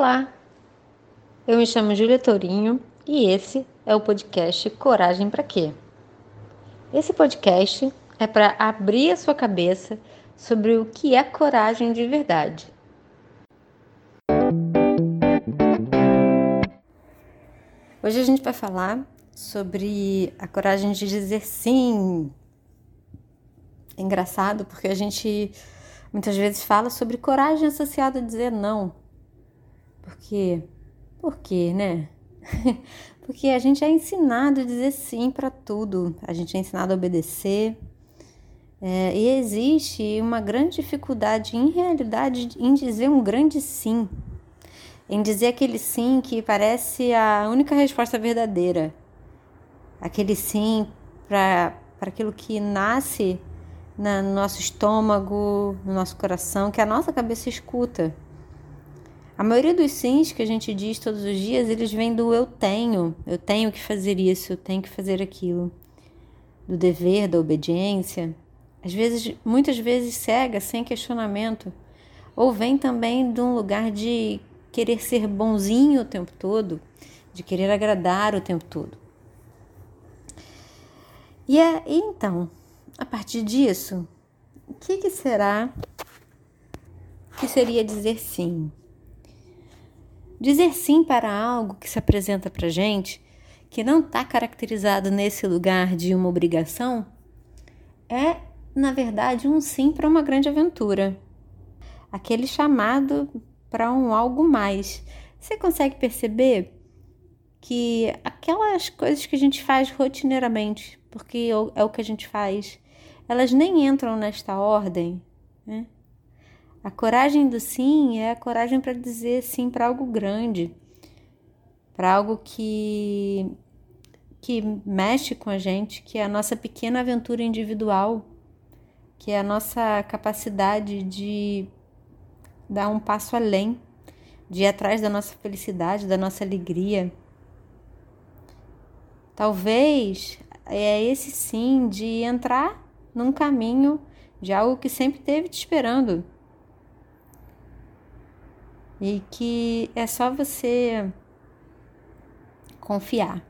Olá, eu me chamo Júlia Tourinho e esse é o podcast Coragem para Quê? Esse podcast é para abrir a sua cabeça sobre o que é coragem de verdade. Hoje a gente vai falar sobre a coragem de dizer sim. É engraçado porque a gente muitas vezes fala sobre coragem associada a dizer não. Por quê? Por quê, né? Porque a gente é ensinado a dizer sim para tudo, a gente é ensinado a obedecer. É, e existe uma grande dificuldade, em realidade, em dizer um grande sim. Em dizer aquele sim que parece a única resposta verdadeira. Aquele sim para aquilo que nasce no nosso estômago, no nosso coração, que a nossa cabeça escuta. A maioria dos sims que a gente diz todos os dias, eles vêm do eu tenho, eu tenho que fazer isso, eu tenho que fazer aquilo, do dever, da obediência. Às vezes, muitas vezes cega, sem questionamento, ou vem também de um lugar de querer ser bonzinho o tempo todo, de querer agradar o tempo todo. E, é, e então, a partir disso, o que, que será que seria dizer sim? Dizer sim para algo que se apresenta para gente, que não está caracterizado nesse lugar de uma obrigação, é, na verdade, um sim para uma grande aventura. Aquele chamado para um algo mais. Você consegue perceber que aquelas coisas que a gente faz rotineiramente, porque é o que a gente faz, elas nem entram nesta ordem, né? A coragem do sim é a coragem para dizer sim para algo grande, para algo que que mexe com a gente, que é a nossa pequena aventura individual, que é a nossa capacidade de dar um passo além, de ir atrás da nossa felicidade, da nossa alegria. Talvez é esse sim de entrar num caminho de algo que sempre teve te esperando e que é só você confiar.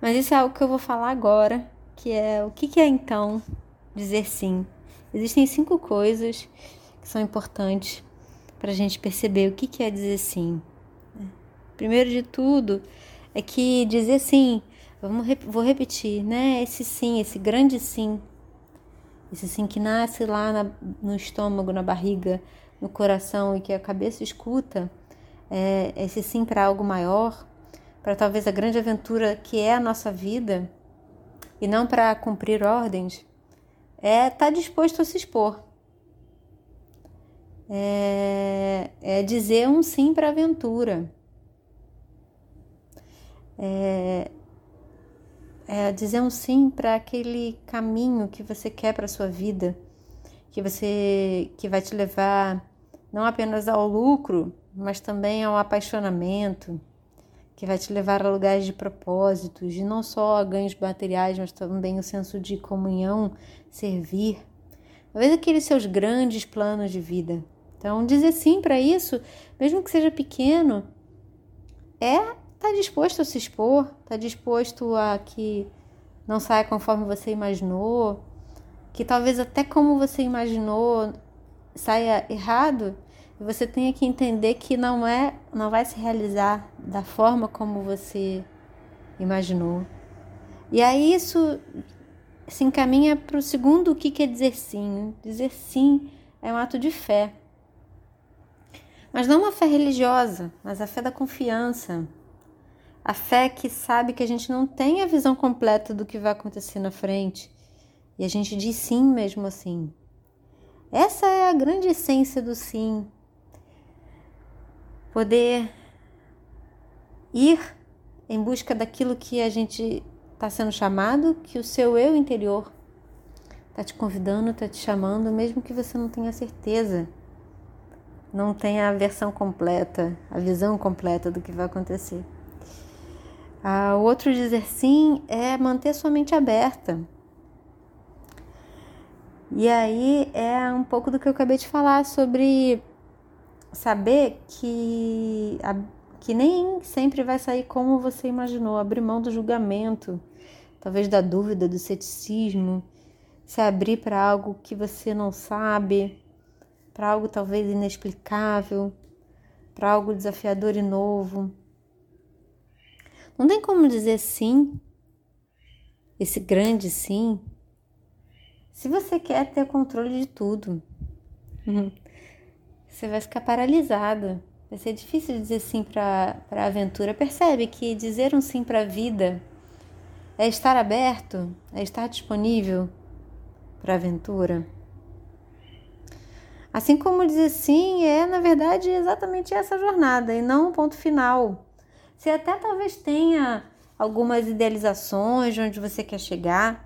Mas isso é algo que eu vou falar agora, que é o que, é então dizer sim. Existem cinco coisas que são importantes para a gente perceber o que, que é dizer sim. Primeiro de tudo é que dizer sim, vamos, vou repetir, né? Esse sim, esse grande sim, esse sim que nasce lá na, no estômago, na barriga, no coração e que a cabeça escuta, é, esse sim para algo maior, para talvez a grande aventura que é a nossa vida, e não para cumprir ordens, é estar tá disposto a se expor. É, é dizer um sim para a aventura. É, é dizer um sim para aquele caminho que você quer para sua vida, que você que vai te levar não apenas ao lucro, mas também ao apaixonamento, que vai te levar a lugares de propósitos, de não só ganhos materiais, mas também o senso de comunhão, servir. Talvez aqueles seus grandes planos de vida. Então, dizer sim para isso, mesmo que seja pequeno, é estar tá disposto a se expor, estar tá disposto a que não saia conforme você imaginou, que talvez até como você imaginou saia errado, você tenha que entender que não é, não vai se realizar da forma como você imaginou. E aí isso se encaminha para o segundo o que quer dizer sim. Dizer sim é um ato de fé. Mas não uma fé religiosa, mas a fé da confiança. A fé que sabe que a gente não tem a visão completa do que vai acontecer na frente. E a gente diz sim mesmo assim. Essa é a grande essência do sim, poder ir em busca daquilo que a gente está sendo chamado, que o seu eu interior está te convidando, está te chamando, mesmo que você não tenha certeza, não tenha a versão completa, a visão completa do que vai acontecer. Ah, o outro dizer sim é manter sua mente aberta. E aí é um pouco do que eu acabei de falar sobre saber que, que nem sempre vai sair como você imaginou, abrir mão do julgamento, talvez da dúvida, do ceticismo, se abrir para algo que você não sabe, para algo talvez inexplicável, para algo desafiador e novo. Não tem como dizer sim, esse grande sim, se você quer ter controle de tudo. Uhum. Você vai ficar paralisada. Vai ser difícil dizer sim para a aventura. Percebe que dizer um sim para a vida é estar aberto, é estar disponível para a aventura. Assim como dizer sim é, na verdade, exatamente essa jornada e não um ponto final. Você até talvez tenha algumas idealizações de onde você quer chegar.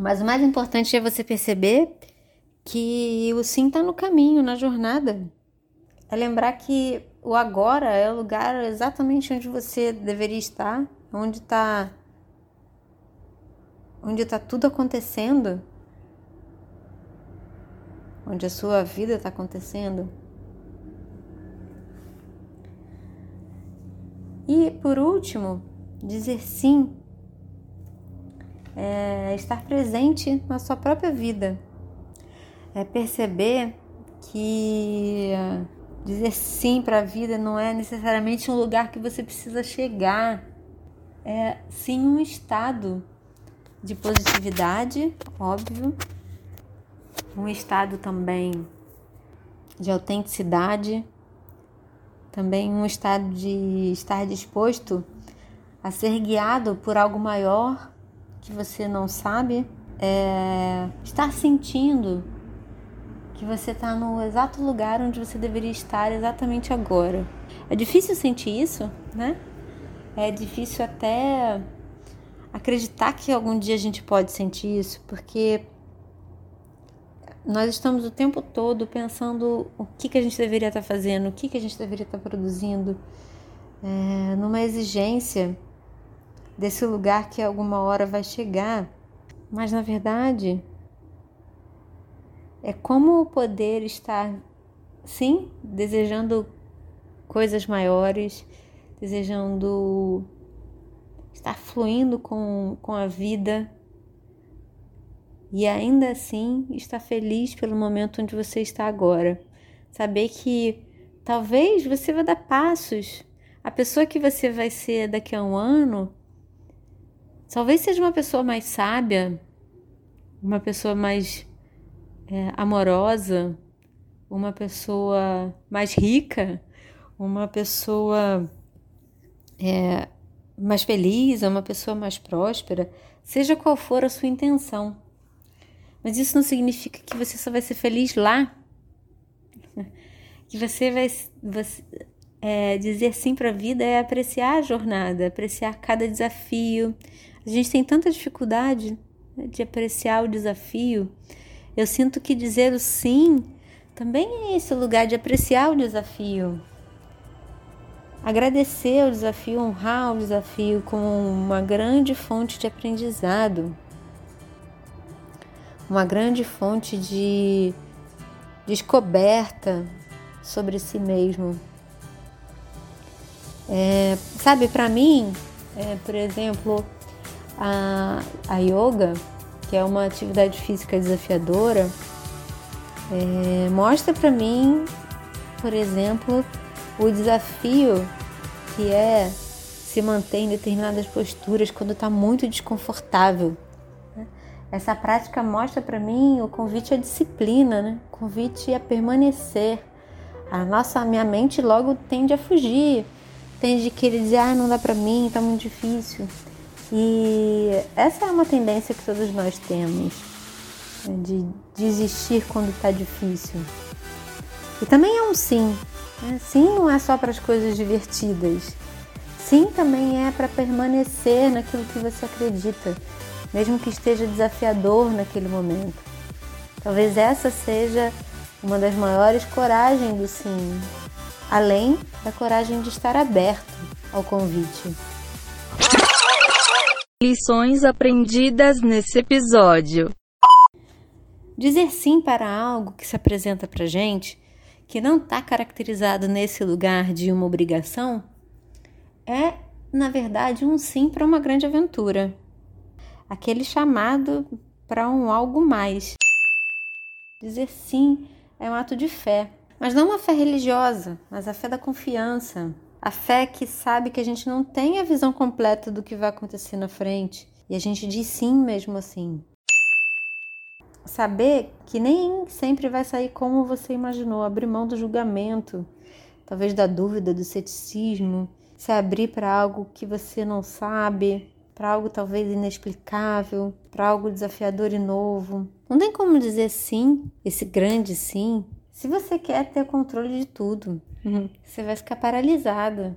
Mas o mais importante é você perceber que o sim está no caminho, na jornada. É lembrar que o agora é o lugar exatamente onde você deveria estar, onde está onde está tudo acontecendo onde a sua vida está acontecendo. E por último, dizer sim é estar presente na sua própria vida, é perceber que dizer sim para a vida não é necessariamente um lugar que você precisa chegar, é sim um estado de positividade, óbvio, um estado também de autenticidade, também um estado de estar disposto a ser guiado por algo maior que você não sabe, é, estar sentindo que você está no exato lugar onde você deveria estar exatamente agora. É difícil sentir isso, né? É difícil até acreditar que algum dia a gente pode sentir isso, porque nós estamos o tempo todo pensando o que, que a gente deveria estar fazendo, o que, que a gente deveria estar produzindo, é, numa exigência desse lugar que alguma hora vai chegar. Mas na verdade, é como poder estar, sim, desejando coisas maiores, desejando estar fluindo com, com a vida e ainda assim estar feliz pelo momento onde você está agora. Saber que talvez você vai dar passos. A pessoa que você vai ser daqui a um ano talvez seja uma pessoa mais sábia, uma pessoa mais é, amorosa, uma pessoa mais rica, uma pessoa é, mais feliz, uma pessoa mais próspera, seja qual for a sua intenção. Mas isso não significa que você só vai ser feliz lá. Que você vai você, é, dizer sim para a vida é apreciar a jornada, apreciar cada desafio. A gente tem tanta dificuldade né, de apreciar o desafio. Eu sinto que dizer o sim também é esse lugar de apreciar o desafio. Agradecer o desafio, honrar o desafio como uma grande fonte de aprendizado uma grande fonte de descoberta sobre si mesmo. É, sabe, para mim, é, por exemplo, a, a yoga, que é uma atividade física desafiadora, é, mostra para mim, por exemplo, o desafio que é se manter em determinadas posturas quando está muito desconfortável. Essa prática mostra para mim o convite à disciplina, né? O convite a permanecer. A nossa, a minha mente logo tende a fugir, tende a querer dizer, ah, não dá para mim, tá muito difícil. E essa é uma tendência que todos nós temos, né? de desistir quando tá difícil. E também é um sim. Né? Sim não é só para as coisas divertidas. Sim também é para permanecer naquilo que você acredita mesmo que esteja desafiador naquele momento. Talvez essa seja uma das maiores coragens do sim, além da coragem de estar aberto ao convite. Lições aprendidas nesse episódio. Dizer sim para algo que se apresenta para gente, que não está caracterizado nesse lugar de uma obrigação, é, na verdade, um sim para uma grande aventura. Aquele chamado para um algo mais. Dizer sim é um ato de fé, mas não uma fé religiosa, mas a fé da confiança. A fé que sabe que a gente não tem a visão completa do que vai acontecer na frente e a gente diz sim mesmo assim. Saber que nem sempre vai sair como você imaginou, abrir mão do julgamento, talvez da dúvida, do ceticismo, se abrir para algo que você não sabe, para algo talvez inexplicável, para algo desafiador e novo. Não tem como dizer sim, esse grande sim, se você quer ter controle de tudo. Uhum. Você vai ficar paralisada.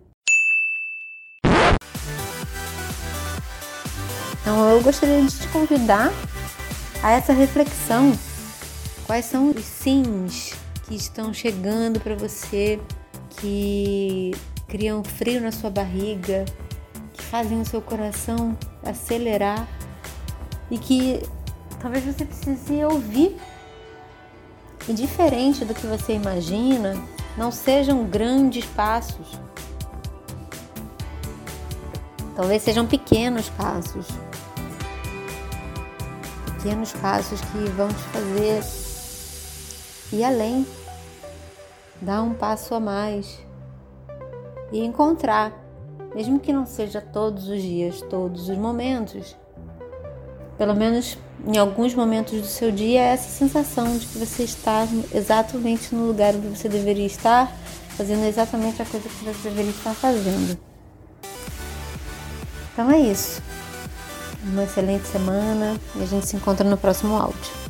Então eu gostaria de te convidar a essa reflexão. Quais são os sims que estão chegando para você, que criam frio na sua barriga, fazem o seu coração acelerar e que talvez você precise ouvir. E diferente do que você imagina, não sejam grandes passos. Talvez sejam pequenos passos. Pequenos passos que vão te fazer ir além, dar um passo a mais e encontrar mesmo que não seja todos os dias, todos os momentos. Pelo menos em alguns momentos do seu dia, é essa sensação de que você está exatamente no lugar onde você deveria estar, fazendo exatamente a coisa que você deveria estar fazendo. Então é isso. Uma excelente semana e a gente se encontra no próximo áudio.